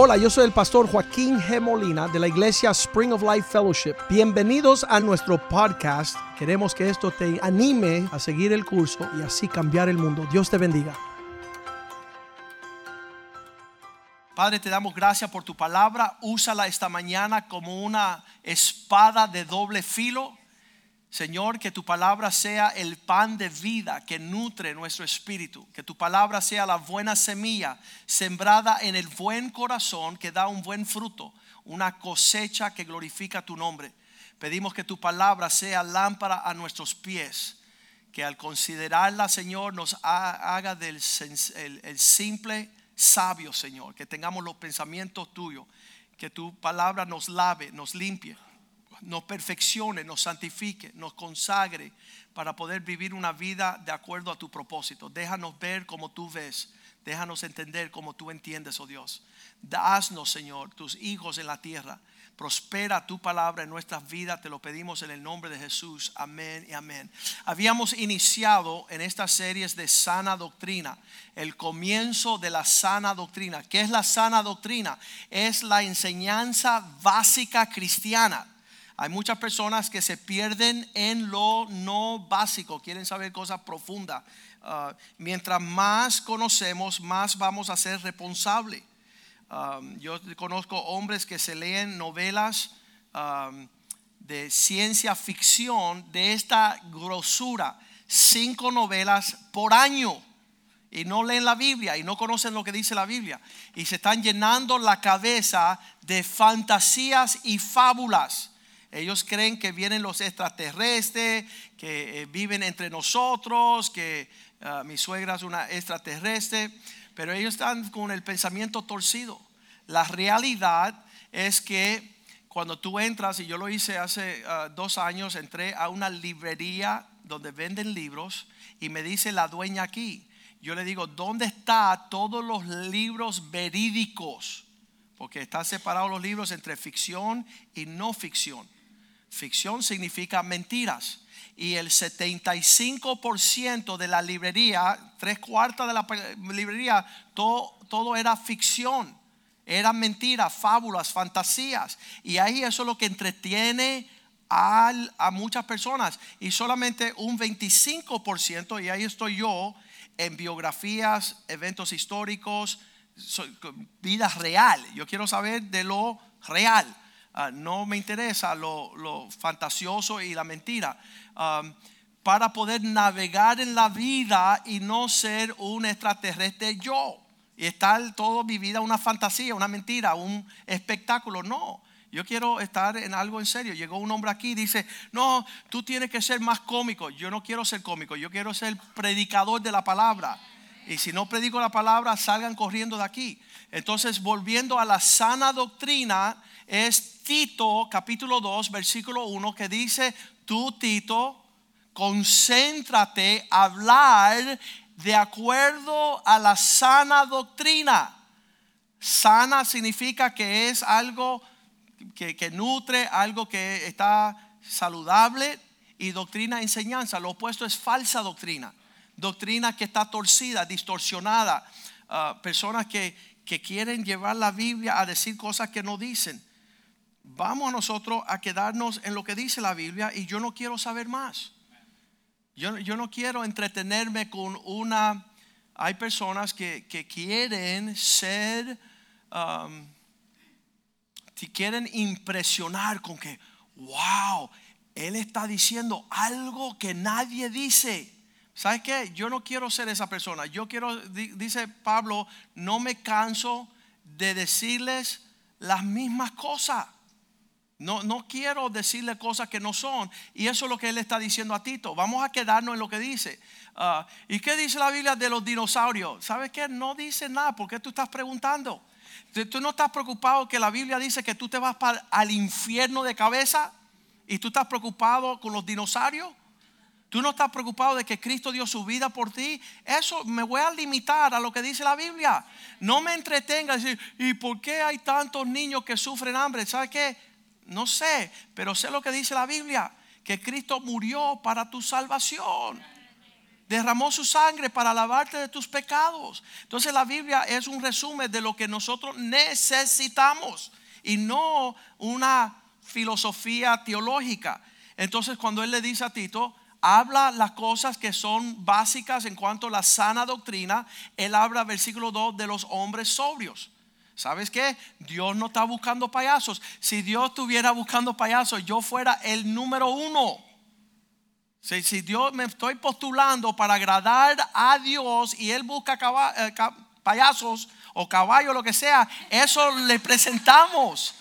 Hola, yo soy el pastor Joaquín G. Molina de la iglesia Spring of Life Fellowship. Bienvenidos a nuestro podcast. Queremos que esto te anime a seguir el curso y así cambiar el mundo. Dios te bendiga. Padre, te damos gracias por tu palabra. Úsala esta mañana como una espada de doble filo Señor, que tu palabra sea el pan de vida que nutre nuestro espíritu. Que tu palabra sea la buena semilla sembrada en el buen corazón que da un buen fruto, una cosecha que glorifica tu nombre. Pedimos que tu palabra sea lámpara a nuestros pies. Que al considerarla, Señor, nos haga del el simple sabio, Señor. Que tengamos los pensamientos tuyos. Que tu palabra nos lave, nos limpie nos perfeccione, nos santifique, nos consagre para poder vivir una vida de acuerdo a tu propósito. Déjanos ver como tú ves. Déjanos entender como tú entiendes, oh Dios. Haznos, Señor, tus hijos en la tierra. Prospera tu palabra en nuestras vidas, te lo pedimos en el nombre de Jesús. Amén y amén. Habíamos iniciado en estas series de sana doctrina, el comienzo de la sana doctrina. ¿Qué es la sana doctrina? Es la enseñanza básica cristiana hay muchas personas que se pierden en lo no básico, quieren saber cosas profundas. Ah, mientras más conocemos, más vamos a ser responsables. Um, yo conozco hombres que se leen novelas um, de ciencia ficción de esta grosura, cinco novelas por año y no leen la Biblia y no conocen lo que dice la Biblia y se están llenando la cabeza de fantasías y fábulas ellos creen que vienen los extraterrestres, que eh, viven entre nosotros, que ah, mi suegra es una extraterrestre, pero ellos están con el pensamiento torcido. La realidad es que cuando tú entras, y yo lo hice hace ah, dos años, entré a una librería donde venden libros y me dice la dueña aquí, yo le digo, ¿dónde están todos los libros verídicos? Porque están separados los libros entre ficción y no ficción. Ficción significa mentiras. Y el 75% de la librería, tres cuartas de la librería, todo, todo era ficción. Eran mentiras, fábulas, fantasías. Y ahí eso es lo que entretiene a, a muchas personas. Y solamente un 25%, y ahí estoy yo, en biografías, eventos históricos, vida real. Yo quiero saber de lo real. Ah, no me interesa lo, fantasioso y la mentira. para poder navegar en la vida y no ser un extraterrestre yo. Y estar todo mi vida una fantasía, una mentira, un espectáculo. No, yo quiero estar en algo en serio. Llegó un hombre aquí y dice, no, tú tienes que ser más cómico. Yo no quiero ser cómico, yo quiero ser predicador de la palabra. Y si no predico la palabra, salgan corriendo de aquí. Entonces, volviendo a la sana doctrina, es Tito capítulo 2, versículo 1, que dice, tú Tito, concéntrate a hablar de acuerdo a la sana doctrina. Sana significa que es algo que, nutre, algo que está saludable y doctrina, enseñanza. Lo opuesto es falsa doctrina. Doctrina que está torcida, distorsionada. Ah, personas que, que quieren llevar la Biblia a decir cosas que no dicen vamos a nosotros a quedarnos en lo que dice la Biblia y yo no quiero saber más. Yo, yo no quiero entretenerme con una... Hay personas que, que quieren ser, um, quieren impresionar con que, wow, él está diciendo algo que nadie dice. ¿Sabes qué? Yo no quiero ser esa persona. Yo quiero, dice Pablo, no me canso de decirles las mismas cosas. No, no quiero decirle cosas que no son. Y eso es lo que él está diciendo a Tito. Vamos a quedarnos en lo que dice. Ah, ¿Y qué dice la Biblia de los dinosaurios? ¿Sabes qué? No dice nada. ¿Por qué tú estás preguntando? ¿Tú no estás preocupado que la Biblia dice que tú te vas para, al infierno de cabeza? ¿Y tú estás preocupado con los dinosaurios? ¿Tú no estás preocupado de que Cristo dio su vida por ti? Eso me voy a limitar a lo que dice la Biblia. No me entretenga decir, ¿y por qué hay tantos niños que sufren hambre? ¿Sabes qué? No sé, pero sé lo que dice la Biblia, que Cristo murió para tu salvación. derramó su sangre para lavarte de tus pecados. Entonces la Biblia es un resumen de lo que nosotros necesitamos y no una filosofía teológica. Entonces cuando él le dice a Tito, habla las cosas que son básicas en cuanto a la sana doctrina, él habla versículo 2 de los hombres sobrios. ¿Sabes qué? Dios no está buscando payasos. Si Dios estuviera buscando payasos, yo fuera el número uno. Si, si Dios me estoy postulando para agradar a Dios y Él busca eh, payasos o caballos, lo que sea, eso le presentamos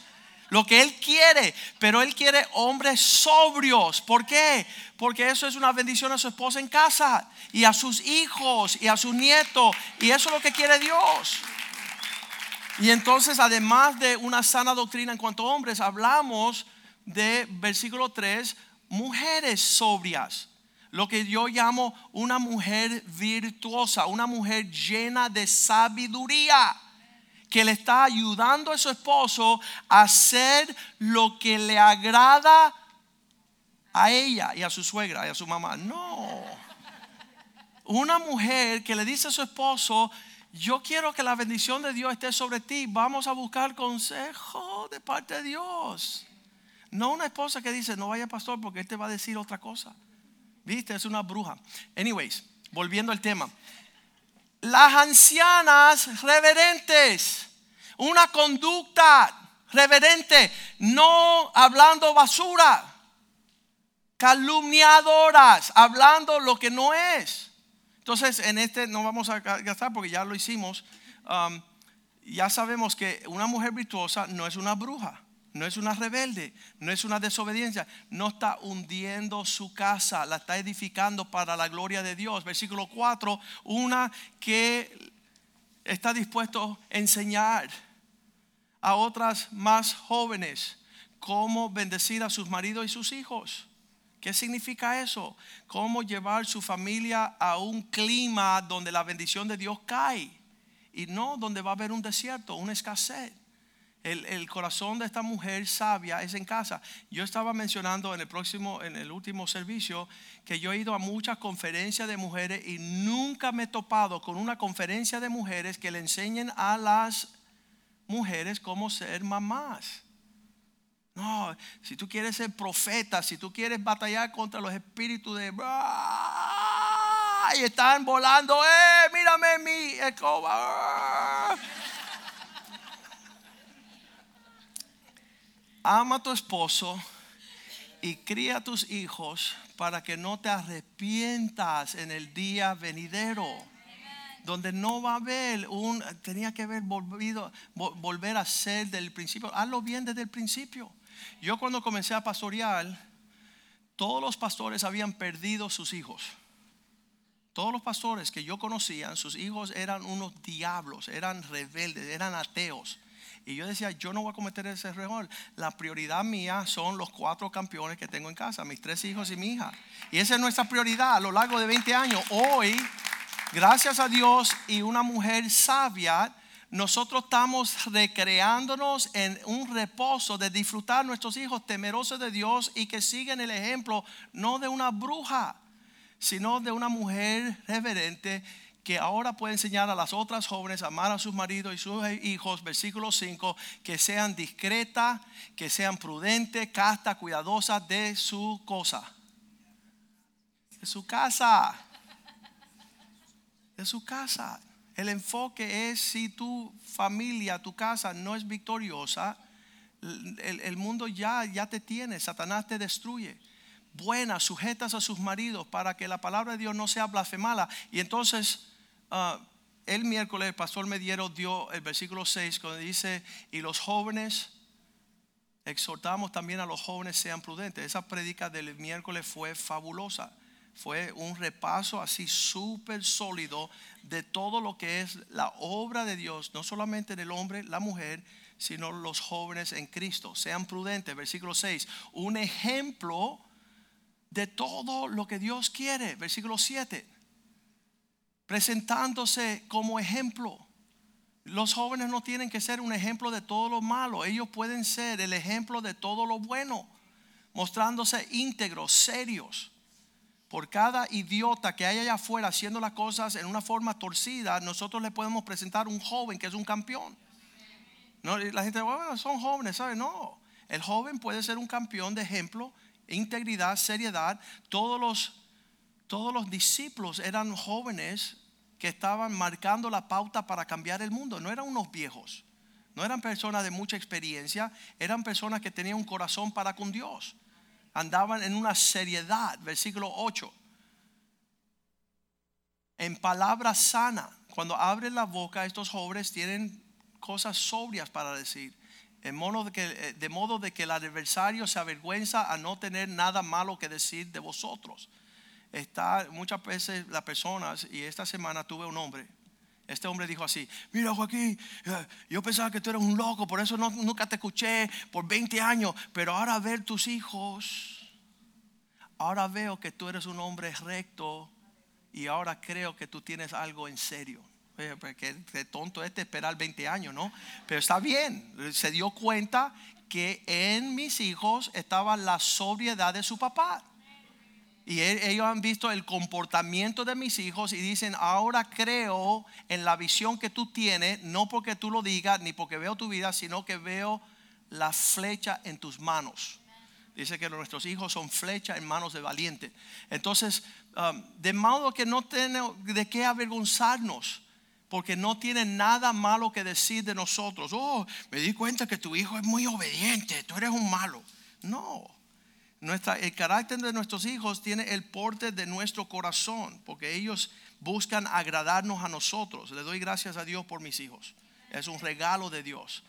lo que Él quiere, pero Él quiere hombres sobrios. ¿Por qué? Porque eso es una bendición a su esposa en casa y a sus hijos y a sus nietos. Y eso es lo que quiere Dios. Y entonces, además de una sana doctrina en cuanto a hombres, hablamos de versículo 3, mujeres sobrias. Lo que yo llamo una mujer virtuosa, una mujer llena de sabiduría, que le está ayudando a su esposo a hacer lo que le agrada a ella y a su suegra y a su mamá. No. Una mujer que le dice a su esposo, yo quiero que la bendición de Dios esté sobre ti. Vamos a buscar consejo de parte de Dios. No una esposa que dice, no vaya pastor porque él te va a decir otra cosa. Viste, es una bruja. Anyways, volviendo al tema. Las ancianas reverentes, una conducta reverente, no hablando basura, calumniadoras, hablando lo que no es. Entonces, en este no vamos a gastar porque ya lo hicimos. Um, ya sabemos que una mujer virtuosa no es una bruja, no es una rebelde, no es una desobediencia, no está hundiendo su casa, la está edificando para la gloria de Dios. Versículo 4, una que está dispuesto a enseñar a otras más jóvenes cómo bendecir a sus maridos y sus hijos. ¿Qué significa eso? Cómo llevar su familia a un clima donde la bendición de Dios cae y no donde va a haber un desierto, una escasez. El, corazón de esta mujer sabia es en casa. Yo estaba mencionando en el próximo, en el último servicio, que yo he ido a muchas conferencias de mujeres y nunca me he topado con una conferencia de mujeres que le enseñen a las mujeres cómo ser mamás. No, si tú quieres ser profeta, si tú quieres batallar contra los espíritus de... Y están volando, ¡eh! Mírame mi escoba. Ama a tu esposo y cría a tus hijos para que no te arrepientas en el día venidero donde no va a haber un, tenía que haber volvido, volver a ser del principio. Hazlo bien desde el principio. Yo cuando comencé a pastorear, todos los pastores habían perdido sus hijos. Todos los pastores que yo conocía, sus hijos eran unos diablos, eran rebeldes, eran ateos. Y yo decía, yo no voy a cometer ese error. La prioridad mía son los cuatro campeones que tengo en casa, mis tres hijos y mi hija. Y esa es nuestra prioridad a lo largo de 20 años. Hoy, gracias a Dios y una mujer sabia, nosotros estamos recreándonos en un reposo de disfrutar nuestros hijos temerosos de Dios y que siguen el ejemplo no de una bruja, sino de una mujer reverente que ahora puede enseñar a las otras jóvenes a amar a sus maridos y sus hijos, versículo 5, que sean discretas, que sean prudentes, casta, cuidadosas de su cosa, de su casa, de su casa. El enfoque es si tu familia, tu casa no es victoriosa, el, mundo ya, ya te tiene, Satanás te destruye. Buenas, sujetas a sus maridos para que la palabra de Dios no sea blasfemada. Y entonces, uh, el miércoles el pastor Mediero dio el versículo 6 cuando dice, y los jóvenes, exhortamos también a los jóvenes sean prudentes. Esa predica del miércoles fue fabulosa fue un repaso así súper sólido de todo lo que es la obra de Dios, no solamente del hombre, la mujer, sino los jóvenes en Cristo. Sean prudentes, versículo 6, un ejemplo de todo lo que Dios quiere, versículo 7, presentándose como ejemplo. Los jóvenes no tienen que ser un ejemplo de todo lo malo, ellos pueden ser el ejemplo de todo lo bueno, mostrándose íntegros, serios por cada idiota que hay allá afuera haciendo las cosas en una forma torcida, nosotros le podemos presentar un joven que es un campeón. No, la gente, bueno, son jóvenes, ¿sabes? No, el joven puede ser un campeón de ejemplo, integridad, seriedad. Todos los, todos los discípulos eran jóvenes que estaban marcando la pauta para cambiar el mundo, no eran unos viejos. No eran personas de mucha experiencia, eran personas que tenían un corazón para con Dios andaban en una seriedad, versículo 8. En palabra sana, cuando abren la boca, estos jóvenes tienen cosas sobrias para decir. De modo, que, eh, de modo de que el adversario se avergüenza a no tener nada malo que decir de vosotros. Está muchas veces las personas, y esta semana tuve un hombre, este hombre dijo así, mira Joaquín, eh, yo pensaba que tú eras un loco, por eso nunca te escuché por 20 años, pero ahora ver tus hijos, ahora veo que tú eres un hombre recto y ahora creo que tú tienes algo en serio. Porque qué tonto este esperar 20 años, ¿no? Pero está bien, se dio cuenta que en mis hijos estaba la sobriedad de su papá. Y ellos han visto el comportamiento de mis hijos y dicen, ahora creo en la visión que tú tienes, no porque tú lo digas, ni porque veo tu vida, sino que veo la flecha en tus manos. Dice que nuestros hijos son flecha en manos de valiente. Entonces, um, de modo que no tenemos de qué avergonzarnos, porque no tienen nada malo que decir de nosotros. Oh, me di cuenta que tu hijo es muy obediente, tú eres un malo. No el carácter de nuestros hijos tiene el porte de nuestro corazón, porque ellos buscan agradarnos a nosotros. Le doy gracias a Dios por mis hijos. Es un regalo de Dios.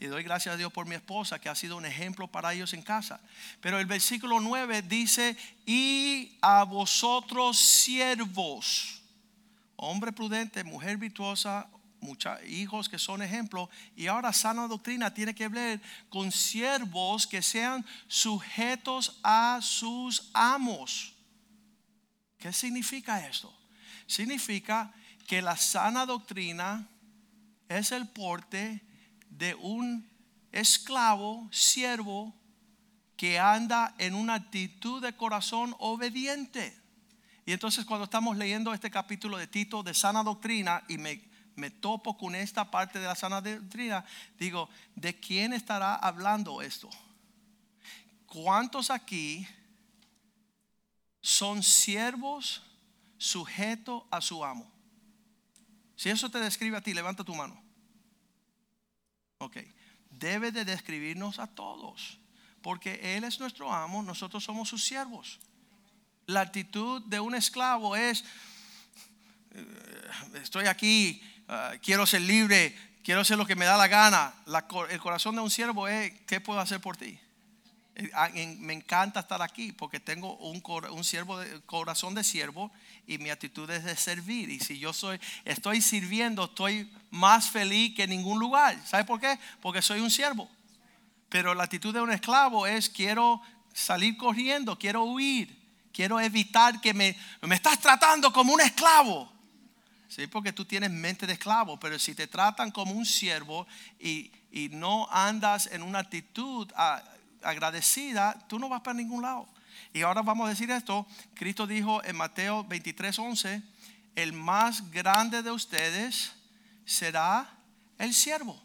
Y doy gracias a Dios por mi esposa, que ha sido un ejemplo para ellos en casa. Pero el versículo 9 dice, y a vosotros siervos, hombre prudente, mujer virtuosa, muchos hijos que son ejemplos. Y ahora sana doctrina tiene que ver con siervos que sean sujetos a sus amos. ¿Qué significa esto? Significa que la sana doctrina es el porte de un esclavo, siervo, que anda en una actitud de corazón obediente. Y entonces cuando estamos leyendo este capítulo de Tito de sana doctrina y me me topo con esta parte de la sana doctrina, digo, ¿de quién estará hablando esto? ¿Cuántos aquí son siervos sujetos a su amo? Si eso te describe a ti, levanta tu mano. Ok, debe de describirnos a todos, porque Él es nuestro amo, nosotros somos sus siervos. La actitud de un esclavo es, eh, estoy aquí Ah, quiero ser libre, quiero hacer lo que me da la gana. el corazón de un siervo es, ¿qué puedo hacer por ti? Eh, ah, me encanta estar aquí porque tengo un, un siervo de, corazón de siervo y mi actitud es de servir. Y si yo soy, estoy sirviendo, estoy más feliz que en ningún lugar. ¿Sabe por qué? Porque soy un siervo. Pero la actitud de un esclavo es quiero salir corriendo, quiero huir, quiero evitar que me, me estás tratando como un esclavo. Sí, porque tú tienes mente de esclavo, pero si te tratan como un siervo y, no andas en una actitud agradecida, tú no vas para ningún lado. Y ahora vamos a decir esto, Cristo dijo en Mateo 23, 11, el más grande de ustedes será el siervo.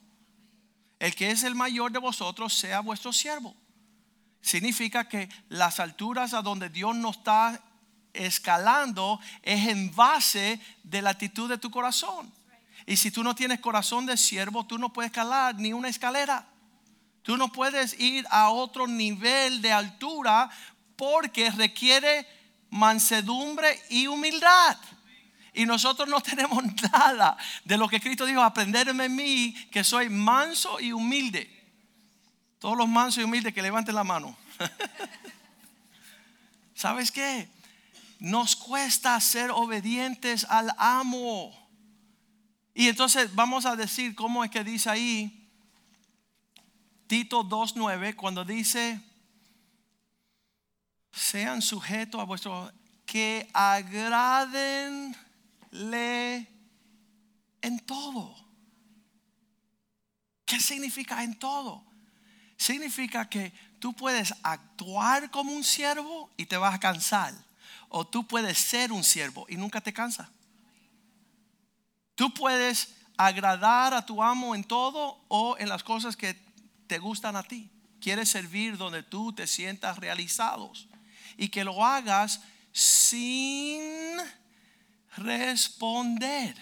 El que es el mayor de vosotros sea vuestro siervo. Significa que las alturas a donde Dios nos está escalando es en base de la actitud de tu corazón. Y si tú no tienes corazón de siervo, tú no puedes escalar ni una escalera. Tú no puedes ir a otro nivel de altura porque requiere mansedumbre y humildad. Y nosotros no tenemos nada de lo que Cristo dijo, aprenderme en mí, que soy manso y humilde. Todos los mansos y humildes que levanten la mano. ¿Sabes qué? Nos cuesta ser obedientes al amo. Y entonces vamos a decir cómo es que dice ahí Tito 2.9 cuando dice, sean sujetos a vuestro, que agradenle en todo. ¿Qué significa en todo? Significa que tú puedes actuar como un siervo y te vas a cansar O tú puedes ser un siervo y nunca te cansa. Tú puedes agradar a tu amo en todo o en las cosas que te gustan a ti. Quieres servir donde tú te sientas realizados y que lo hagas sin responder.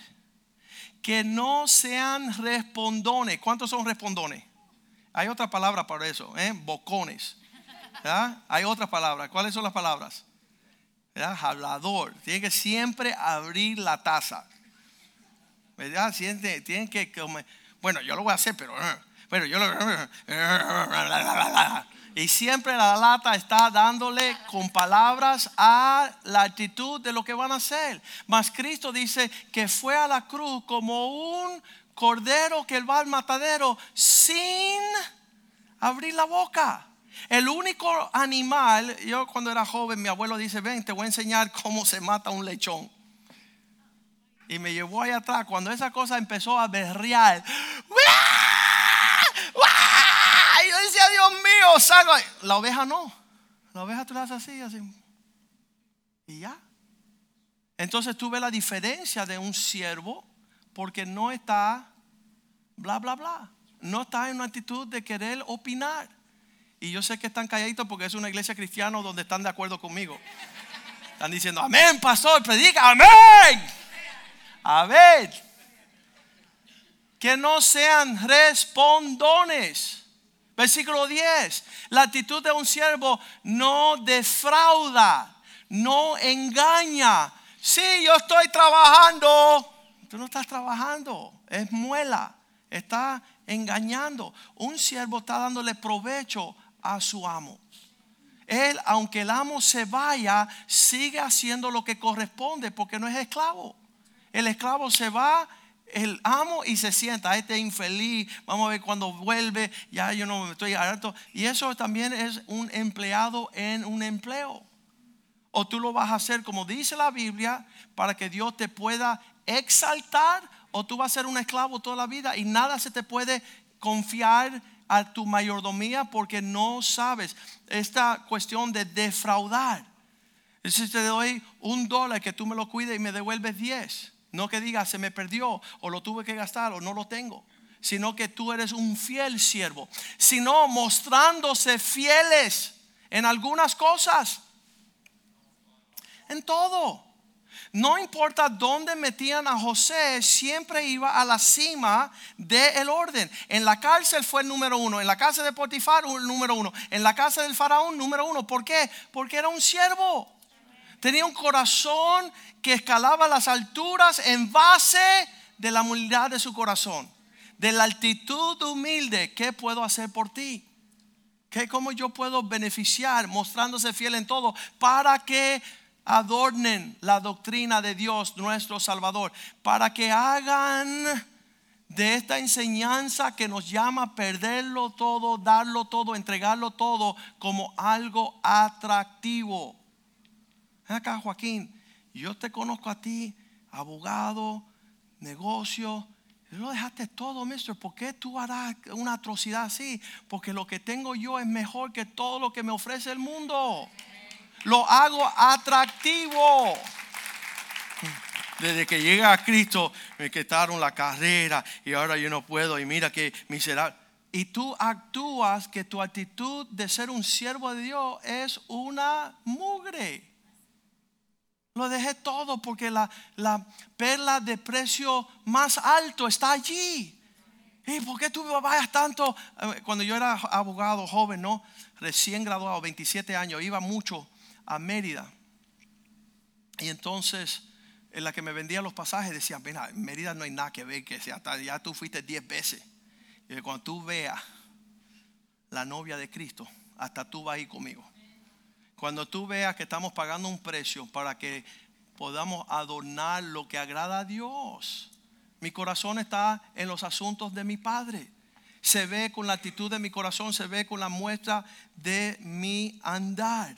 Que no sean respondones. ¿Cuántos son respondones? Hay otra palabra para eso, ¿eh? bocones. Hay otra palabra. ¿Cuáles son las palabras? Hablador. Tiene que siempre abrir la taza. ¿Verdad? Tienen que comer. Bueno, yo lo voy a hacer, pero. Bueno, yo lo. Y siempre la lata está dándole con palabras a la actitud de lo que van a hacer. Mas Cristo dice que fue a la cruz como un cordero que va al matadero sin abrir la boca. El único animal, yo cuando era joven, mi abuelo dice, ven, te voy a enseñar cómo se mata un lechón. Y me llevó allá atrás. Cuando esa cosa empezó a berrear, y yo decía, Dios mío, salgo. La oveja no. La oveja tú la haces así, así. Y ya. Entonces tú ves la diferencia de un siervo porque no está bla, bla, bla. No está en una actitud de querer opinar. Y yo sé que están calladitos porque es una iglesia cristiana donde están de acuerdo conmigo. Están diciendo, amén, pastor, predica, amén. A ver, que no sean respondones. Versículo 10. La actitud de un siervo no defrauda, no engaña. Sí, yo estoy trabajando. Tú no estás trabajando, es muela, está engañando. Un siervo está dándole provecho a su amo. Él, aunque el amo se vaya, sigue haciendo lo que corresponde porque no es esclavo. El esclavo se va el amo y se sienta, este infeliz, vamos a ver cuando vuelve, ya yo no me estoy harto. Y eso también es un empleado en un empleo. O tú lo vas a hacer como dice la Biblia para que Dios te pueda exaltar o tú vas a ser un esclavo toda la vida y nada se te puede confiar a tu mayordomía porque no sabes esta cuestión de defraudar. Si te doy un dólar que tú me lo cuides y me devuelves diez no que diga se me perdió o lo tuve que gastar o no lo tengo, sino que tú eres un fiel siervo, sino mostrándose fieles en algunas cosas, en todo. No importa dónde metían a José, siempre iba a la cima del orden. En la cárcel fue el número uno, en la casa de Potifar el número uno, en la casa del faraón número uno. ¿Por qué? Porque era un siervo. Tenía un corazón que escalaba las alturas en base de la humildad de su corazón, de la altitud humilde. ¿Qué puedo hacer por ti? ¿Qué, ¿Cómo yo puedo beneficiar mostrándose fiel en todo para que adornen la doctrina de Dios nuestro Salvador? Para que hagan de esta enseñanza que nos llama a perderlo todo, darlo todo, entregarlo todo como algo atractivo. Acá, Joaquín, yo te conozco a ti, abogado, negocio. Lo dejaste todo, mister. ¿Por qué tú harás una atrocidad así? Porque lo que tengo yo es mejor que todo lo que me ofrece el mundo. Lo hago atractivo. Desde que llega a Cristo me quitaron la carrera y ahora yo no puedo y mira que miserable. Y tú actúas que tu actitud de ser un siervo de Dios es una mugre. Lo dejé todo porque la, perla de precio más alto está allí. ¿Y por qué tú vayas tanto? Eh, cuando yo era abogado joven, ¿no? Recién graduado, 27 años, iba mucho a Mérida. Y entonces, en la que me vendía los pasajes, decía, mira, en Mérida no hay nada que ver, que sea, ya tú fuiste 10 veces. Y cuando tú veas la novia de Cristo, hasta tú vas a conmigo. Cuando tú veas que estamos pagando un precio para que podamos adornar lo que agrada a Dios. Mi corazón está en los asuntos de mi Padre. Se ve con la actitud de mi corazón, se ve con la muestra de mi andar.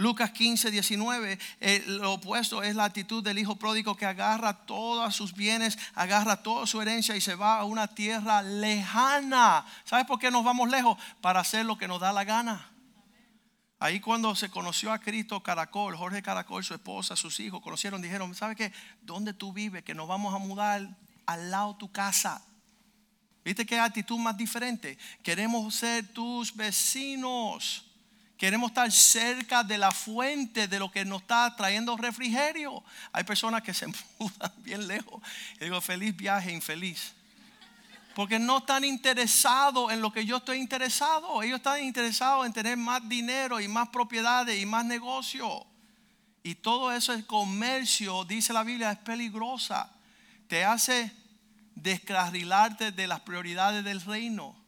Lucas 15, 19, eh, lo opuesto es la actitud del hijo pródigo que agarra todos sus bienes, agarra toda su herencia y se va a una tierra lejana. ¿Sabes por qué nos vamos lejos? Para hacer lo que nos da la gana. Ahí cuando se conoció a Cristo Caracol, Jorge Caracol, su esposa, sus hijos, conocieron, dijeron, ¿sabes qué? ¿Dónde tú vives? Que nos vamos a mudar al lado de tu casa. ¿Viste qué actitud más diferente? Queremos ser tus vecinos. Queremos estar cerca de la fuente de lo que nos está trayendo refrigerio. Hay personas que se mudan bien lejos. Y digo, feliz viaje, infeliz. Porque no están interesados en lo que yo estoy interesado. Ellos están interesados en tener más dinero y más propiedades y más negocio. Y todo eso es comercio, dice la Biblia, es peligrosa. Te hace descarrilarte de las prioridades del reino.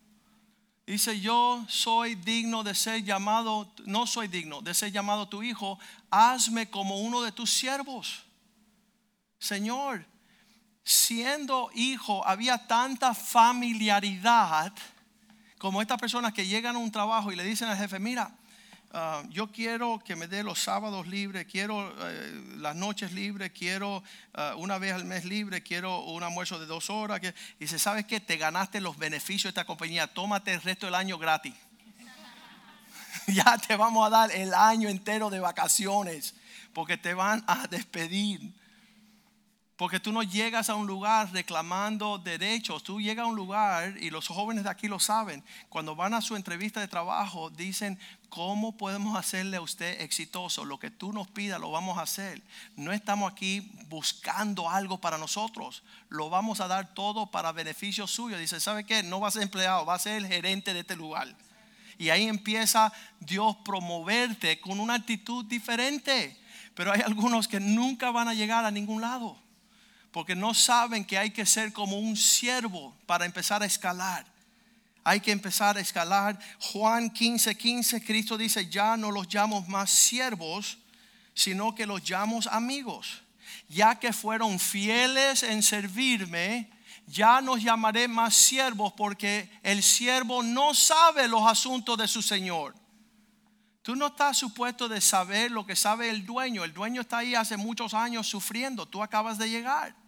Dice, yo soy digno de ser llamado, no soy digno de ser llamado tu hijo, hazme como uno de tus siervos. Señor, siendo hijo había tanta familiaridad como estas personas que llegan a un trabajo y le dicen al jefe, mira, ah, yo quiero que me dé los sábados libres, quiero eh, las noches libres, quiero ah, una vez al mes libre, quiero un almuerzo de dos horas. y dice, ¿sabes qué? Te ganaste los beneficios de esta compañía, tómate el resto del año gratis. ya te vamos a dar el año entero de vacaciones porque te van a despedir. Porque tú no llegas a un lugar reclamando derechos, tú llegas a un lugar, y los jóvenes de aquí lo saben, cuando van a su entrevista de trabajo, dicen, ¿cómo podemos hacerle a usted exitoso? Lo que tú nos pidas, lo vamos a hacer. No estamos aquí buscando algo para nosotros, lo vamos a dar todo para beneficio suyo. Dice, ¿sabe qué? No va a ser empleado, va a ser el gerente de este lugar. Y ahí empieza Dios promoverte con una actitud diferente. Pero hay algunos que nunca van a llegar a ningún lado porque no saben que hay que ser como un siervo para empezar a escalar. Hay que empezar a escalar. Juan 15, 15, Cristo dice, ya no los llamo más siervos, sino que los llamo amigos. Ya que fueron fieles en servirme, ya nos llamaré más siervos porque el siervo no sabe los asuntos de su Señor. Tú no estás supuesto de saber lo que sabe el dueño. El dueño está ahí hace muchos años sufriendo. Tú acabas de llegar.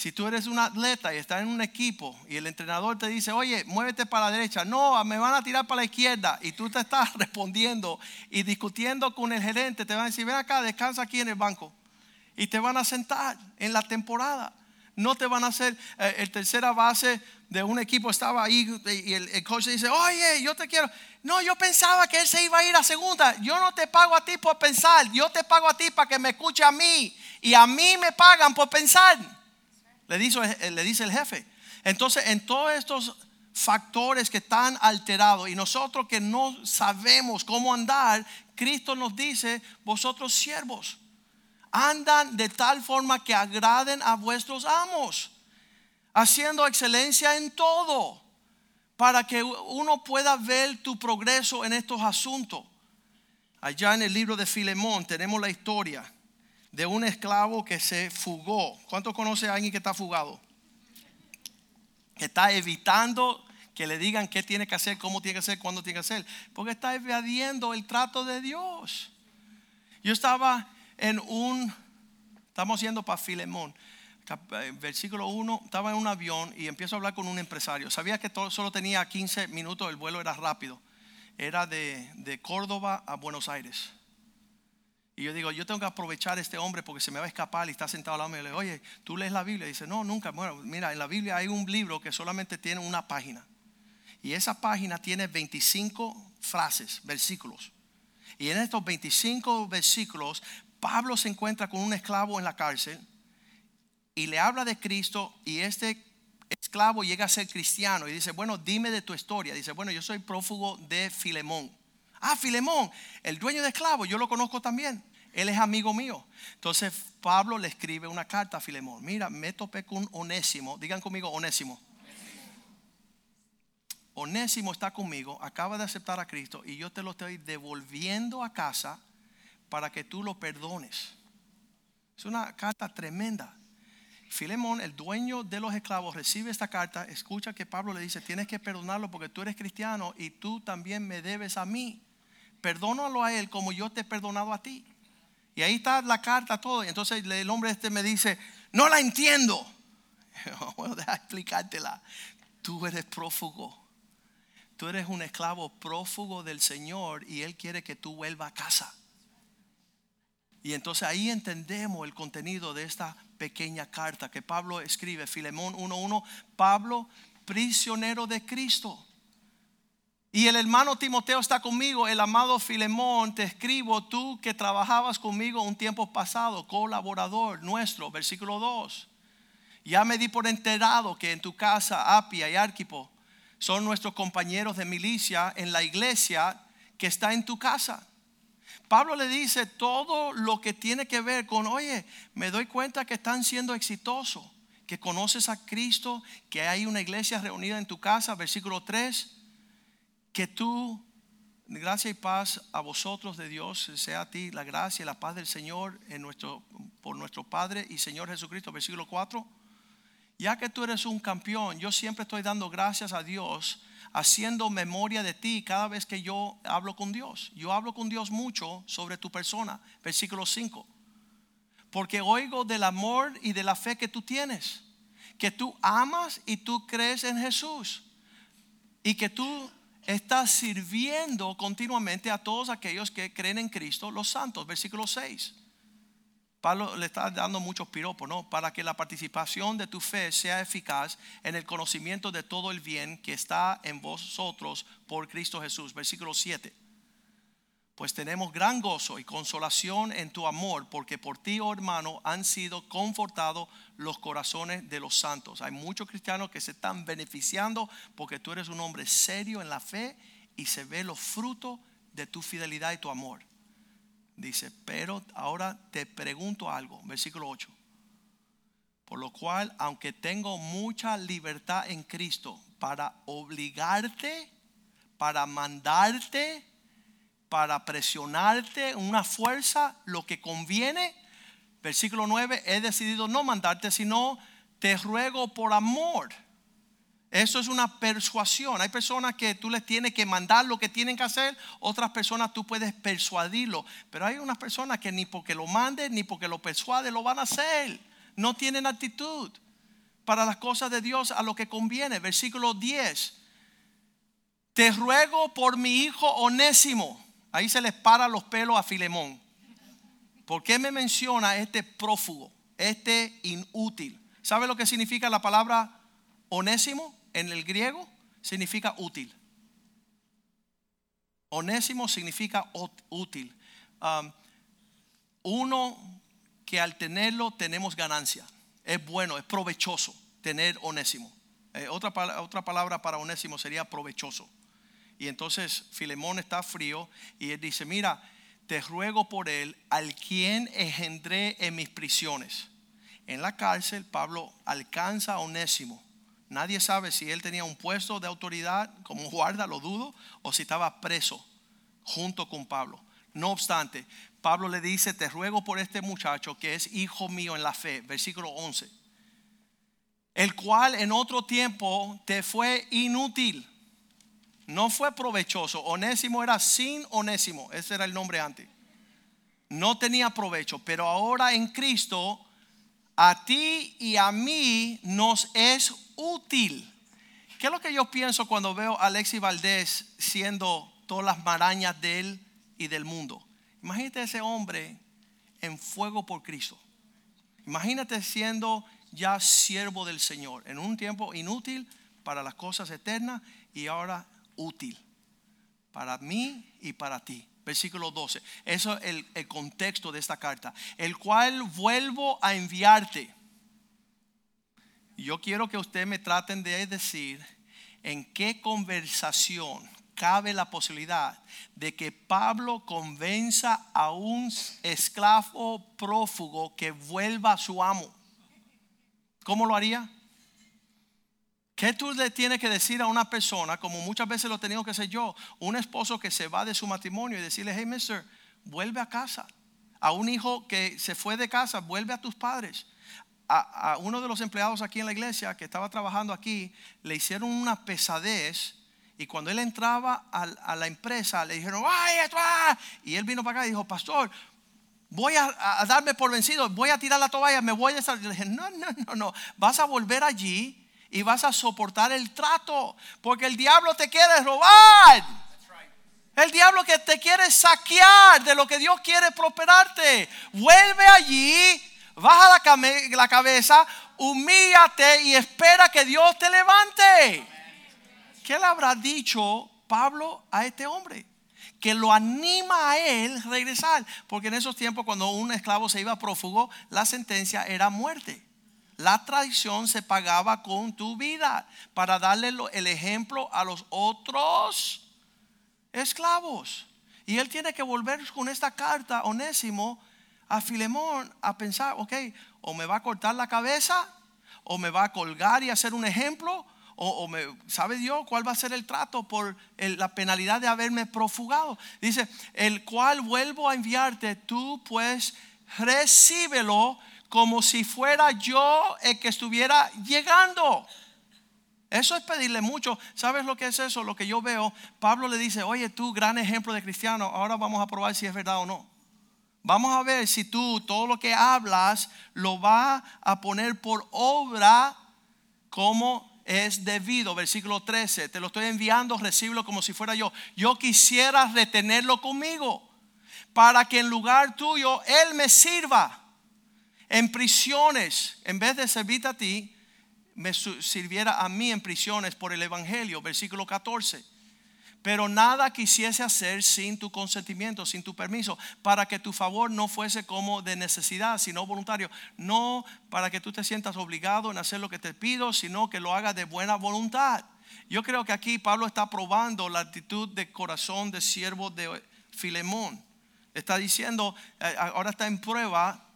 Si tú eres un atleta y estás en un equipo y el entrenador te dice, oye, muévete para la derecha, no, me van a tirar para la izquierda y tú te estás respondiendo y discutiendo con el gerente, te van a decir, ven acá, descansa aquí en el banco y te van a sentar en la temporada. No te van a hacer eh, el tercera base de un equipo estaba ahí y el, el coach dice, oye, yo te quiero. No, yo pensaba que él se iba a ir a segunda. Yo no te pago a ti por pensar, yo te pago a ti para que me escuche a mí y a mí me pagan por pensar le dice, eh, le dice el jefe. Entonces, en todos estos factores que están alterados y nosotros que no sabemos cómo andar, Cristo nos dice, vosotros siervos, andan de tal forma que agraden a vuestros amos, haciendo excelencia en todo, para que uno pueda ver tu progreso en estos asuntos. Allá en el libro de Filemón tenemos la historia de un esclavo que se fugó. ¿Cuántos conoce a alguien que está fugado? Que está evitando que le digan qué tiene que hacer, cómo tiene que hacer, cuándo tiene que hacer. Porque está evadiendo el trato de Dios. Yo estaba en un, estamos yendo para Filemón, eh, versículo 1, estaba en un avión y empiezo a hablar con un empresario. Sabía que todo, solo tenía 15 minutos, el vuelo era rápido. Era de, de Córdoba a Buenos Aires. Y yo digo, yo tengo que aprovechar a este hombre porque se me va a escapar y está sentado al lado mío. Le digo, oye, ¿tú lees la Biblia? Y dice, no, nunca. Bueno, mira, en la Biblia hay un libro que solamente tiene una página. Y esa página tiene 25 frases, versículos. Y en estos 25 versículos, Pablo se encuentra con un esclavo en la cárcel y le habla de Cristo y este esclavo llega a ser cristiano y dice, bueno, dime de tu historia. Dice, bueno, yo soy prófugo de Filemón. Ah, Filemón, el dueño de esclavos, yo lo conozco también. Él es amigo mío. Entonces Pablo le escribe una carta a Filemón. Mira, me topé con Onésimo. Digan conmigo, Onésimo. Onésimo está conmigo, acaba de aceptar a Cristo y yo te lo estoy devolviendo a casa para que tú lo perdones. Es una carta tremenda. Filemón, el dueño de los esclavos, recibe esta carta, escucha que Pablo le dice, tienes que perdonarlo porque tú eres cristiano y tú también me debes a mí. Perdónalo a él como yo te he perdonado a ti. Y ahí está la carta, todo. Y entonces el hombre este me dice, no la entiendo. Bueno, deja explicártela. Tú eres prófugo. Tú eres un esclavo prófugo del Señor y Él quiere que tú vuelvas a casa. Y entonces ahí entendemos el contenido de esta pequeña carta que Pablo escribe, Filemón 1.1, Pablo, prisionero de Cristo. Y el hermano Timoteo está conmigo, el amado Filemón, te escribo, tú que trabajabas conmigo un tiempo pasado, colaborador nuestro, versículo 2. Ya me di por enterado que en tu casa Apia y Arquipo son nuestros compañeros de milicia en la iglesia que está en tu casa. Pablo le dice todo lo que tiene que ver con, oye, me doy cuenta que están siendo exitosos, que conoces a Cristo, que hay una iglesia reunida en tu casa, versículo 3, que tú, gracia y paz a vosotros de Dios, sea a ti la gracia y la paz del Señor en nuestro, por nuestro Padre y Señor Jesucristo, versículo 4. Ya que tú eres un campeón, yo siempre estoy dando gracias a Dios haciendo memoria de ti cada vez que yo hablo con Dios. Yo hablo con Dios mucho sobre tu persona. Versículo 5. Porque oigo del amor y de la fe que tú tienes. Que tú amas y tú crees en Jesús. Y que tú estás sirviendo continuamente a todos aquellos que creen en Cristo, los santos. Versículo 6. Pablo le está dando muchos piropos, ¿no? Para que la participación de tu fe sea eficaz en el conocimiento de todo el bien que está en vosotros por Cristo Jesús. Versículo 7. Pues tenemos gran gozo y consolación en tu amor, porque por ti, oh hermano, han sido confortados los corazones de los santos. Hay muchos cristianos que se están beneficiando porque tú eres un hombre serio en la fe y se ve los frutos de tu fidelidad y tu amor. Dice, pero ahora te pregunto algo, versículo 8. Por lo cual, aunque tengo mucha libertad en Cristo para obligarte, para mandarte, para presionarte, una fuerza, lo que conviene, versículo 9, he decidido no mandarte, sino te ruego por amor eso es una persuasión. Hay personas que tú les tienes que mandar lo que tienen que hacer, otras personas tú puedes persuadirlo. Pero hay unas personas que ni porque lo mandes ni porque lo persuade lo van a hacer. No tienen actitud para las cosas de Dios a lo que conviene. Versículo 10. Te ruego por mi hijo onésimo. Ahí se les para los pelos a Filemón. ¿Por qué me menciona este prófugo, este inútil? ¿Sabe lo que significa la palabra onésimo? en el griego significa útil. Onésimo significa útil. Uno que al tenerlo tenemos ganancia. Es bueno, es provechoso tener onésimo. Eh, otra, otra palabra para onésimo sería provechoso. Y entonces Filemón está frío y él dice, mira, te ruego por él, al quien engendré en mis prisiones. En la cárcel Pablo alcanza a onésimo Nadie sabe si él tenía un puesto de autoridad como guarda, lo dudo, o si estaba preso junto con Pablo. No obstante, Pablo le dice, te ruego por este muchacho que es hijo mío en la fe, versículo 11, el cual en otro tiempo te fue inútil, no fue provechoso. Onésimo era sin onésimo, ese era el nombre antes. No tenía provecho, pero ahora en Cristo, a ti y a mí nos es útil. ¿Qué es lo que yo pienso cuando veo a Alexis Valdés siendo todas las marañas de él y del mundo? Imagínate ese hombre en fuego por Cristo. Imagínate siendo ya siervo del Señor en un tiempo inútil para las cosas eternas y ahora útil para mí y para ti. Versículo 12. Eso es el, el contexto de esta carta. El cual vuelvo a enviarte yo quiero que ustedes me traten de decir en qué conversación cabe la posibilidad de que Pablo convenza a un esclavo prófugo que vuelva a su amo. ¿Cómo lo haría? ¿Qué tú le tienes que decir a una persona, como muchas veces lo he tenido que hacer yo, un esposo que se va de su matrimonio y decirle, hey, mister, vuelve a casa? A un hijo que se fue de casa, vuelve a tus padres a, uno de los empleados aquí en la iglesia que estaba trabajando aquí, le hicieron una pesadez. Y cuando él entraba a, la empresa, le dijeron, ¡ay, esto! Y él vino para acá y dijo, Pastor, voy a, darme por vencido, voy a tirar la toalla, me voy a salir. Le dije, no, no, no, no, vas a volver allí y vas a soportar el trato, porque el diablo te quiere robar. El diablo que te quiere saquear de lo que Dios quiere prosperarte. Vuelve allí, baja la, cabeza, humíllate y espera que Dios te levante. ¿Qué le habrá dicho Pablo a este hombre? Que lo anima a él regresar. Porque en esos tiempos cuando un esclavo se iba prófugo, la sentencia era muerte. La traición se pagaba con tu vida para darle el ejemplo a los otros esclavos. Y él tiene que volver con esta carta, Onésimo, a Filemón a pensar, ok, o me va a cortar la cabeza, o me va a colgar y hacer un ejemplo, o, me, ¿sabe Dios cuál va a ser el trato por la penalidad de haberme profugado? Dice, el cual vuelvo a enviarte, tú pues recíbelo como si fuera yo el que estuviera llegando. Eso es pedirle mucho. ¿Sabes lo que es eso? Lo que yo veo, Pablo le dice, oye tú, gran ejemplo de cristiano, ahora vamos a probar si es verdad o no. Vamos a ver si tú todo lo que hablas lo vas a poner por obra como es debido. Versículo 13, te lo estoy enviando, reciblo como si fuera yo. Yo quisiera retenerlo conmigo para que en lugar tuyo Él me sirva en prisiones, en vez de servirte a ti, me sirviera a mí en prisiones por el Evangelio, versículo 14. Pero nada quisiese hacer sin tu consentimiento, sin tu permiso, para que tu favor no fuese como de necesidad, sino voluntario. No para que tú te sientas obligado en hacer lo que te pido, sino que lo hagas de buena voluntad. Yo creo que aquí Pablo está probando la actitud de corazón de siervo de Filemón. Está diciendo, eh, ahora está en prueba,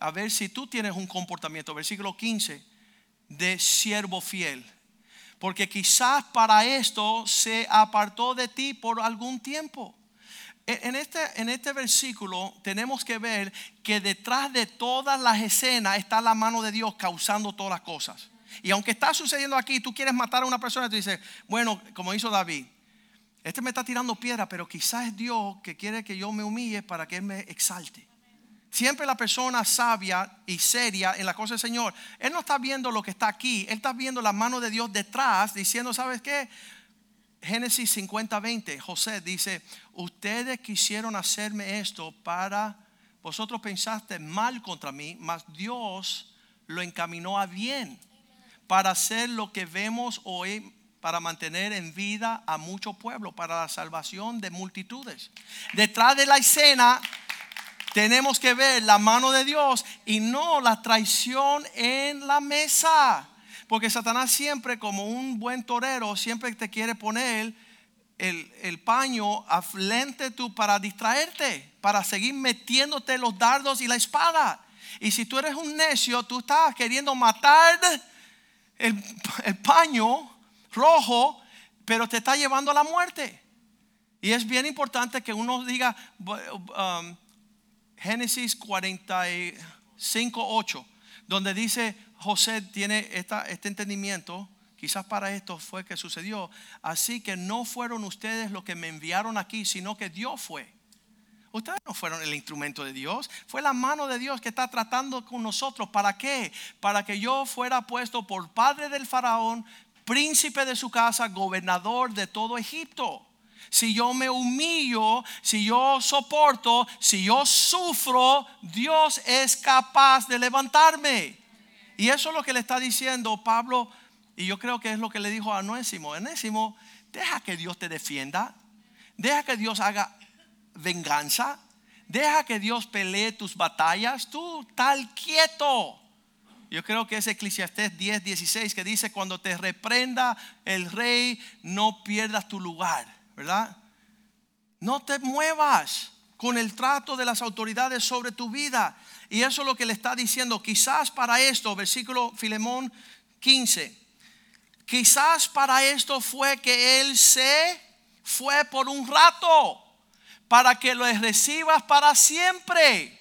a ver si tú tienes un comportamiento. Versículo 15 de siervo fiel. Porque quizás para esto se apartó de ti por algún tiempo. E, en este, en este versículo tenemos que ver que detrás de todas las escenas está la mano de Dios causando todas las cosas. Y aunque está sucediendo aquí, tú quieres matar a una persona tú dices, bueno, como hizo David, este me está tirando piedra, pero quizás es Dios que quiere que yo me humille para que Él me exalte. Siempre la persona sabia y seria en la cosa del Señor, Él no está viendo lo que está aquí, Él está viendo la mano de Dios detrás, diciendo, ¿sabes qué? Génesis 50, 20, José dice, ustedes quisieron hacerme esto para, vosotros pensaste mal contra mí, mas Dios lo encaminó a bien, para hacer lo que vemos hoy, para mantener en vida a mucho pueblo, para la salvación de multitudes. Detrás de la escena tenemos que ver la mano de Dios y no la traición en la mesa. Porque Satanás siempre, como un buen torero, siempre te quiere poner el, paño a frente tú para distraerte, para seguir metiéndote los dardos y la espada. Y si tú eres un necio, tú estás queriendo matar el, el paño rojo, pero te está llevando a la muerte. Y es bien importante que uno diga, um, Génesis 45, 8, donde dice José tiene este entendimiento, quizás para esto fue que sucedió, así que no fueron ustedes los que me enviaron aquí, sino que Dios fue. Ustedes no fueron el instrumento de Dios, fue la mano de Dios que está tratando con nosotros. ¿Para qué? Para que yo fuera puesto por padre del faraón, príncipe de su casa, gobernador de todo Egipto si yo me humillo, si yo soporto, si yo sufro, Dios es capaz de levantarme. Y eso es lo que le está diciendo Pablo, y yo creo que es lo que le dijo a Anésimo. Anésimo, deja que Dios te defienda, deja que Dios haga venganza, deja que Dios pelee tus batallas, tú tal quieto. Yo creo que es Eclesiastés 10, 16 que dice, cuando te reprenda el rey, no pierdas tu lugar. ¿Verdad? No te muevas con el trato de las autoridades sobre tu vida. Y eso es lo que le está diciendo. Quizás para esto, versículo Filemón 15, quizás para esto fue que Él se fue por un rato, para que lo recibas para siempre.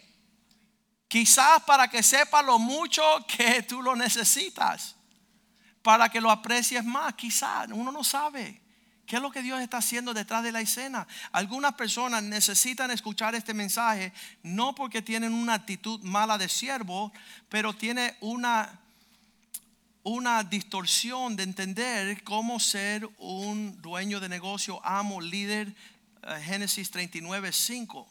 Quizás para que sepa lo mucho que tú lo necesitas, para que lo aprecies más, quizás, uno no sabe. ¿Qué es lo que Dios está haciendo detrás de la escena? Algunas personas necesitan escuchar este mensaje no porque tienen una actitud mala de siervo, pero tiene una una distorsión de entender cómo ser un dueño de negocio, amo, líder. eh, Génesis 39, 5.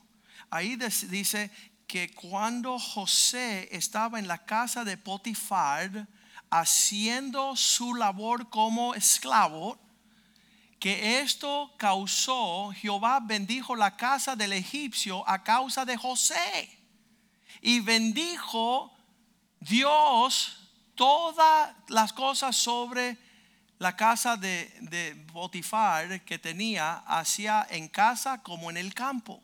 Ahí dice que cuando José estaba en la casa de Potifar haciendo su labor como esclavo, que esto causó, Jehová bendijo la casa del egipcio a causa de José. Y bendijo Dios todas las cosas sobre la casa de, Potifar que tenía, hacia en casa como en el campo.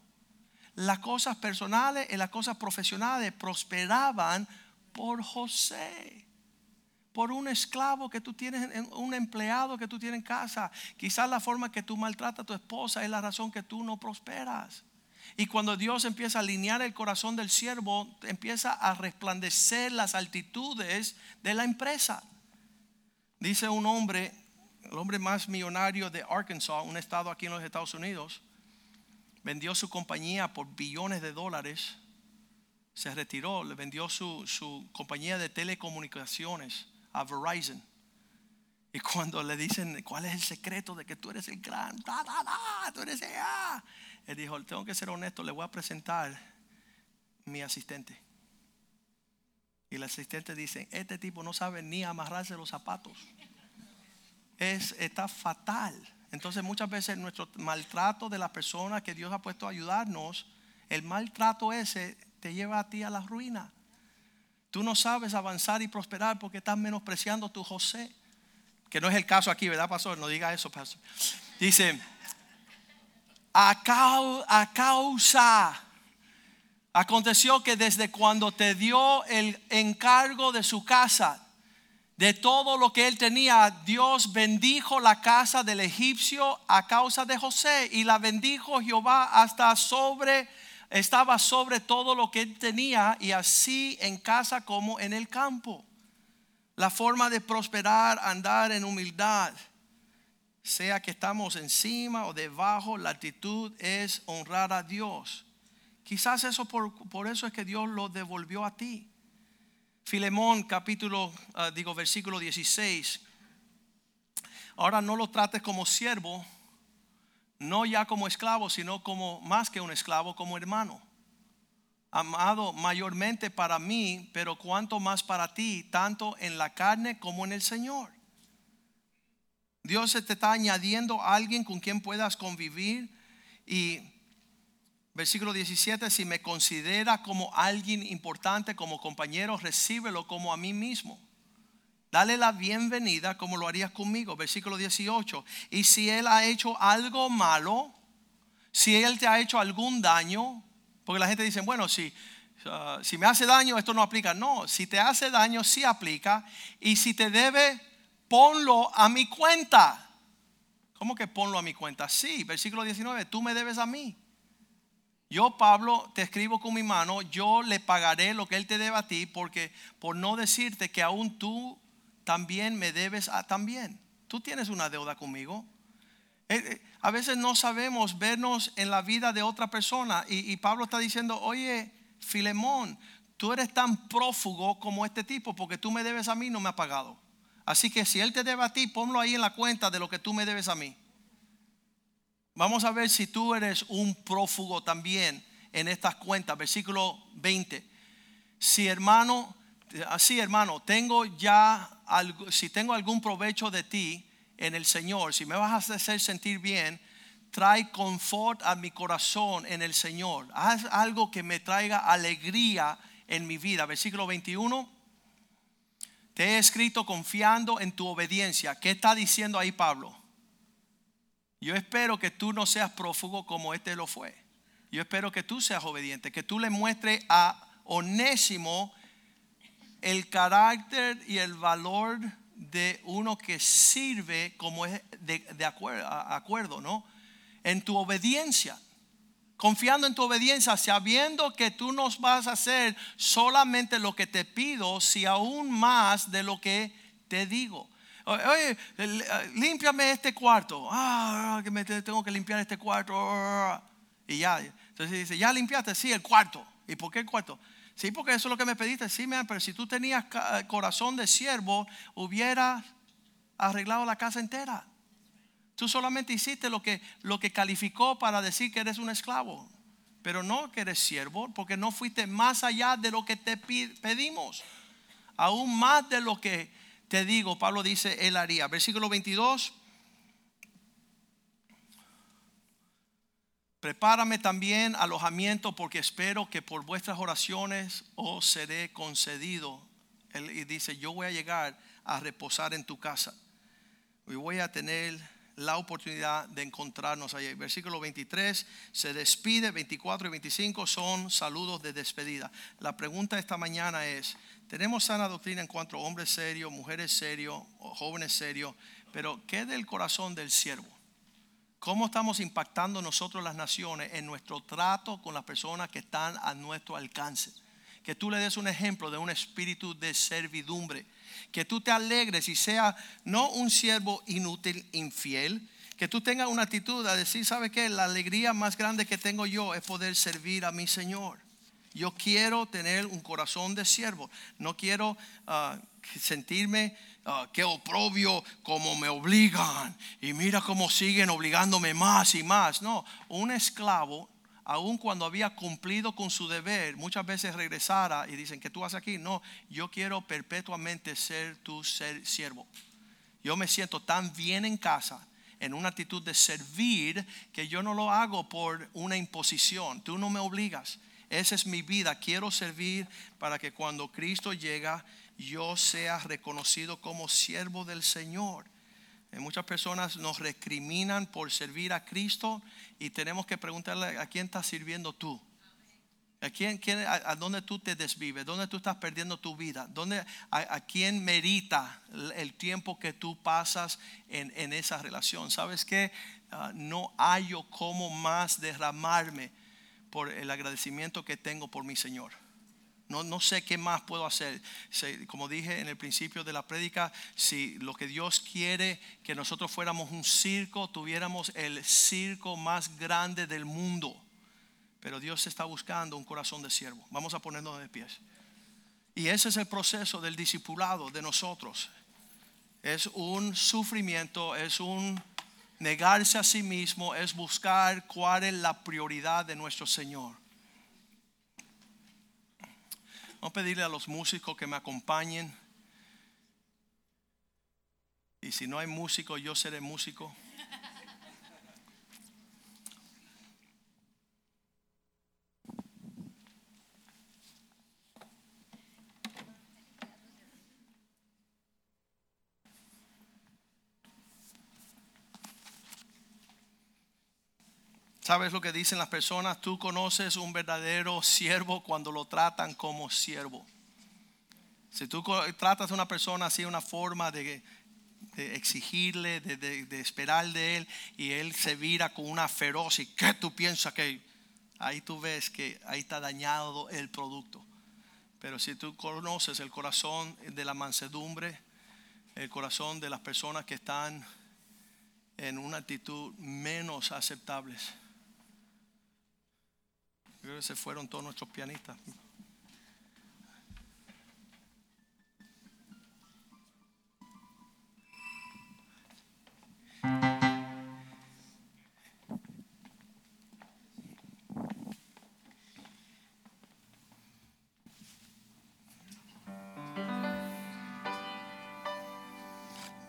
Las cosas personales y las cosas profesionales prosperaban por José por un esclavo que tú tienes, en- un empleado que tú tienes en casa. Quizás la forma que tú maltratas a tu esposa es la razón que tú no prosperas. Y cuando Dios empieza a alinear el corazón del siervo, empieza a resplandecer las altitudes de la empresa. Dice un hombre, el hombre más millonario de Arkansas, un estado aquí en los Estados Unidos, vendió su compañía por billones de dólares, se retiró, le vendió su, su compañía de telecomunicaciones a Verizon. Y cuando le dicen, ¿cuál es el secreto de que tú eres el gran? Da, da, da, tú eres el, ah?" Él dijo, tengo que ser honesto, le voy a presentar mi asistente. Y el asistente dice, este tipo no sabe ni amarrarse los zapatos. Es, está fatal. Entonces muchas veces nuestro maltrato de las personas que Dios ha puesto a ayudarnos, el maltrato ese te lleva a ti a la ruina. Tú no sabes avanzar y prosperar porque estás menospreciando tu José. Que no es el caso aquí, ¿verdad, pastor? No diga eso, pastor. Dice, a, cau- a causa, aconteció que desde cuando te dio el encargo de su casa, de todo lo que él tenía, Dios bendijo la casa del egipcio a causa de José y la bendijo Jehová hasta sobre, estaba sobre todo lo que él tenía y así en casa como en el campo. La forma de prosperar, andar en humildad, sea que estamos encima o debajo, la actitud es honrar a Dios. Quizás eso por, por eso es que Dios lo devolvió a ti. Filemón capítulo, ah, digo versículo 16. Ahora no lo trates como siervo, no ya como esclavo, sino como más que un esclavo, como hermano. Amado mayormente para mí, pero cuanto más para ti, tanto en la carne como en el Señor. Dios te está añadiendo a alguien con quien puedas convivir y Versículo 17, si me considera como alguien importante, como compañero, recíbelo como a mí mismo. Dale la bienvenida como lo harías conmigo. Versículo 18, y si él ha hecho algo malo, si él te ha hecho algún daño, porque la gente dice, bueno, si, uh, si me hace daño, esto no aplica. No, si te hace daño, sí aplica. Y si te debe, ponlo a mi cuenta. ¿Cómo que ponlo a mi cuenta? Sí, versículo 19, tú me debes a mí. Yo, Pablo, te escribo con mi mano, yo le pagaré lo que él te debe a ti, porque por no decirte que aún tú también me debes a también. Tú tienes una deuda conmigo. Eh, eh, a veces no sabemos vernos en la vida de otra persona y, y Pablo está diciendo, oye, Filemón, tú eres tan prófugo como este tipo, porque tú me debes a mí, no me ha pagado. Así que si él te debe a ti, ponlo ahí en la cuenta de lo que tú me debes a mí. Vamos a ver si tú eres un prófugo también en estas cuentas. Versículo 20. Si hermano, así hermano, tengo ya si tengo algún provecho de ti en el Señor, si me vas a hacer sentir bien, trae confort a mi corazón en el Señor. Haz algo que me traiga alegría en mi vida. Versículo 21. Te he escrito confiando en tu obediencia. ¿Qué está diciendo ahí Pablo? Yo espero que tú no seas prófugo como este lo fue. Yo espero que tú seas obediente, que tú le muestres a Onésimo el carácter y el valor de uno que sirve como es de, acuerdo, ¿no? En tu obediencia, confiando en tu obediencia, sabiendo que tú nos vas a hacer solamente lo que te pido, si aún más de lo que te digo. Oye, límpiame este cuarto. Ah, que me tengo que limpiar este cuarto. Y ya. Entonces dice, ya limpiaste, sí, el cuarto. ¿Y por qué el cuarto? Sí, porque eso es lo que me pediste. Sí, pero si tú tenías corazón de siervo, hubieras arreglado la casa entera. Tú solamente hiciste lo que, lo que calificó para decir que eres un esclavo, pero no que eres siervo, porque no fuiste más allá de lo que te pedimos. Aún más de lo que te digo, Pablo dice, él haría. Versículo 22. Prepárame también alojamiento porque espero que por vuestras oraciones os seré concedido. Y dice, yo voy a llegar a reposar en tu casa. Y voy a tener la oportunidad de encontrarnos allí. Versículo 23 se despide, 24 y 25 son saludos de despedida. La pregunta esta mañana es, tenemos sana doctrina en cuanto a hombres serios, mujeres serios, jóvenes serios, pero ¿qué del corazón del siervo? ¿Cómo estamos impactando nosotros las naciones en nuestro trato con las personas que están a nuestro alcance? Que tú le des un ejemplo de un espíritu de servidumbre que tú te alegres y sea no un siervo inútil, infiel, que tú tengas una actitud a decir, ¿sabe qué? La alegría más grande que tengo yo es poder servir a mi Señor. Yo quiero tener un corazón de siervo. No quiero ah, sentirme uh, que oprobio como me obligan. Y mira cómo siguen obligándome más y más. No, un esclavo aun cuando había cumplido con su deber, muchas veces regresara y dicen, que tú haces aquí? No, yo quiero perpetuamente ser tu siervo. Yo me siento tan bien en casa, en una actitud de servir, que yo no lo hago por una imposición. Tú no me obligas. Esa es mi vida. Quiero servir para que cuando Cristo llega, yo sea reconocido como siervo del Señor. Eh, muchas personas nos recriminan por servir a Cristo y tenemos que preguntarle a quién estás sirviendo tú. ¿A, quién, a, dónde tú te desvives? ¿Dónde tú estás perdiendo tu vida? ¿Dónde, a, quién merita el tiempo que tú pasas en, esa relación? ¿Sabes que ah, no hallo cómo más derramarme por el agradecimiento que tengo por mi Señor. No, sé qué más puedo hacer. Como dije en el principio de la prédica, si lo que Dios quiere que nosotros fuéramos un circo, tuviéramos el circo más grande del mundo. Pero Dios está buscando un corazón de siervo. Vamos a ponernos de pies. Y ese es el proceso del discipulado de nosotros. Es un sufrimiento, es un negarse a sí mismo, es buscar cuál es la prioridad de nuestro Señor. Vamos a pedirle a los músicos que me acompañen. Y si no hay músico, yo seré músico. ¿Sabes lo que dicen las personas? Tú conoces un verdadero siervo cuando lo tratan como siervo. Si tú tratas a una persona así, una forma de, exigirle, de, esperar de él, y él se vira con una feroz y ¿qué tú piensas que? Ahí tú ves que ahí está dañado el producto. Pero si tú conoces el corazón de la mansedumbre, el corazón de las personas que están en una actitud menos aceptables, Creo que se fueron todos nuestros pianistas.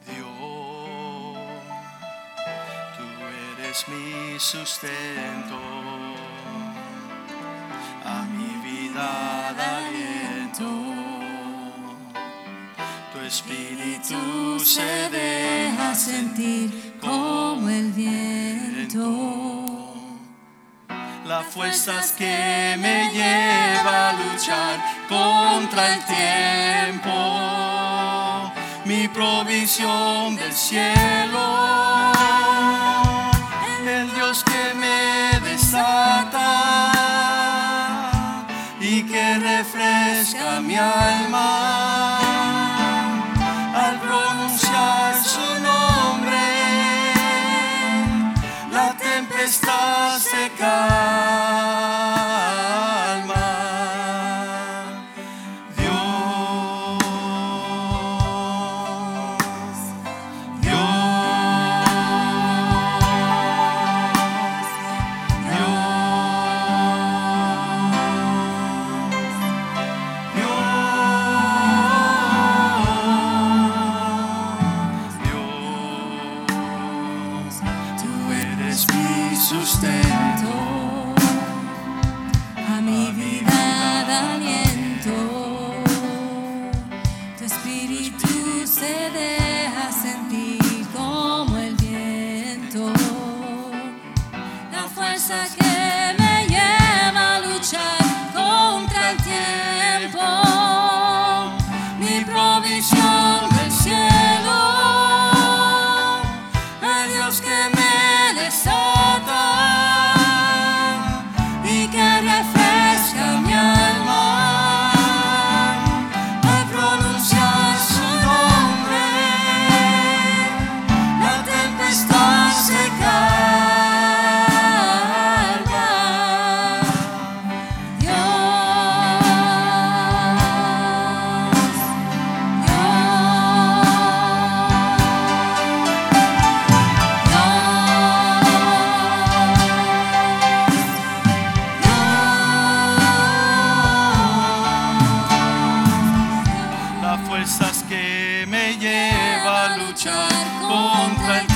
Dios, tú mi sustento tu espíritu se deja sentir como el viento. Las fuerzas que me lleva a luchar contra el tiempo, mi provisión del cielo, refresca mi alma al pronunciar su nombre. La tempestad se calma. Luchar contra el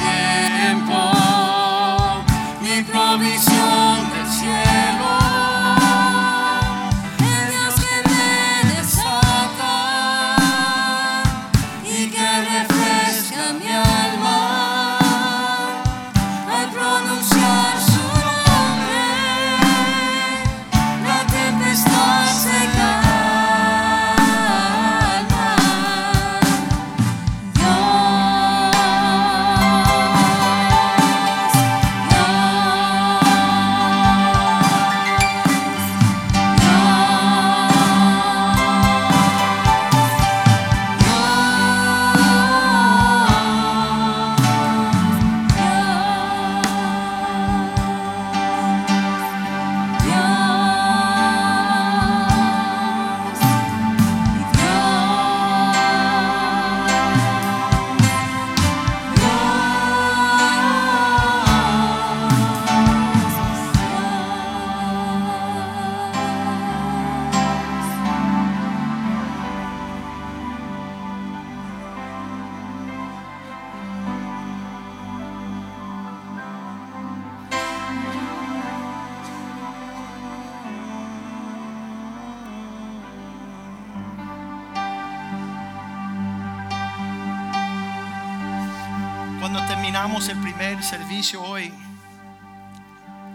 el primer servicio hoy,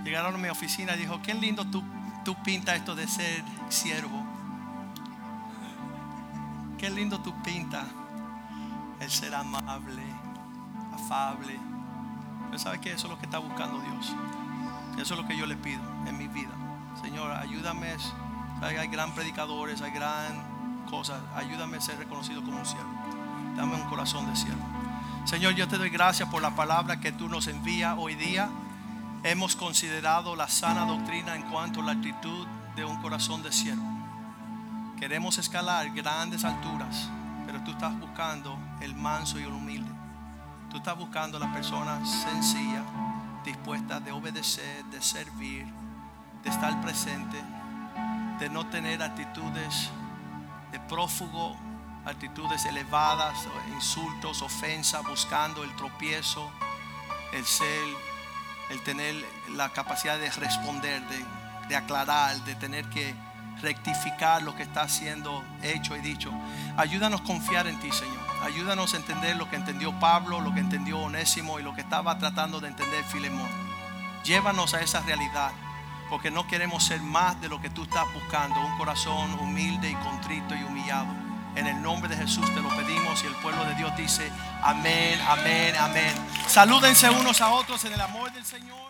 llegaron a mi oficina y dijo, qué lindo tú, tú pintas esto de ser siervo. Qué lindo tú pintas el ser amable, afable. Pero sabes que eso es lo que está buscando Dios. Eso es lo que yo le pido en mi vida. Señor, ayúdame. Hay gran predicadores, hay gran cosas. Ayúdame a ser reconocido como un siervo. Dame un corazón de siervo. Señor, yo te doy gracias por la palabra que tú nos envías hoy día. Hemos considerado la sana doctrina en cuanto a la actitud de un corazón de siervo. Queremos escalar grandes alturas, pero tú estás buscando el manso y el humilde. Tú estás buscando la persona sencilla, dispuesta de obedecer, de servir, de estar presente, de no tener actitudes de prófugo, actitudes elevadas, insultos, ofensas, buscando el tropiezo, el ser, el tener la capacidad de responder, de, aclarar, de tener que rectificar lo que está siendo hecho y dicho. Ayúdanos a confiar en ti, Señor. Ayúdanos a entender lo que entendió Pablo, lo que entendió Onésimo y lo que estaba tratando de entender Filemón. Llévanos a esa realidad, porque no queremos ser más de lo que tú estás buscando, un corazón humilde y contrito y humillado. En el nombre de Jesús te lo pedimos y el pueblo de Dios dice, amén, amén, amén. Salúdense unos a otros en el amor del Señor.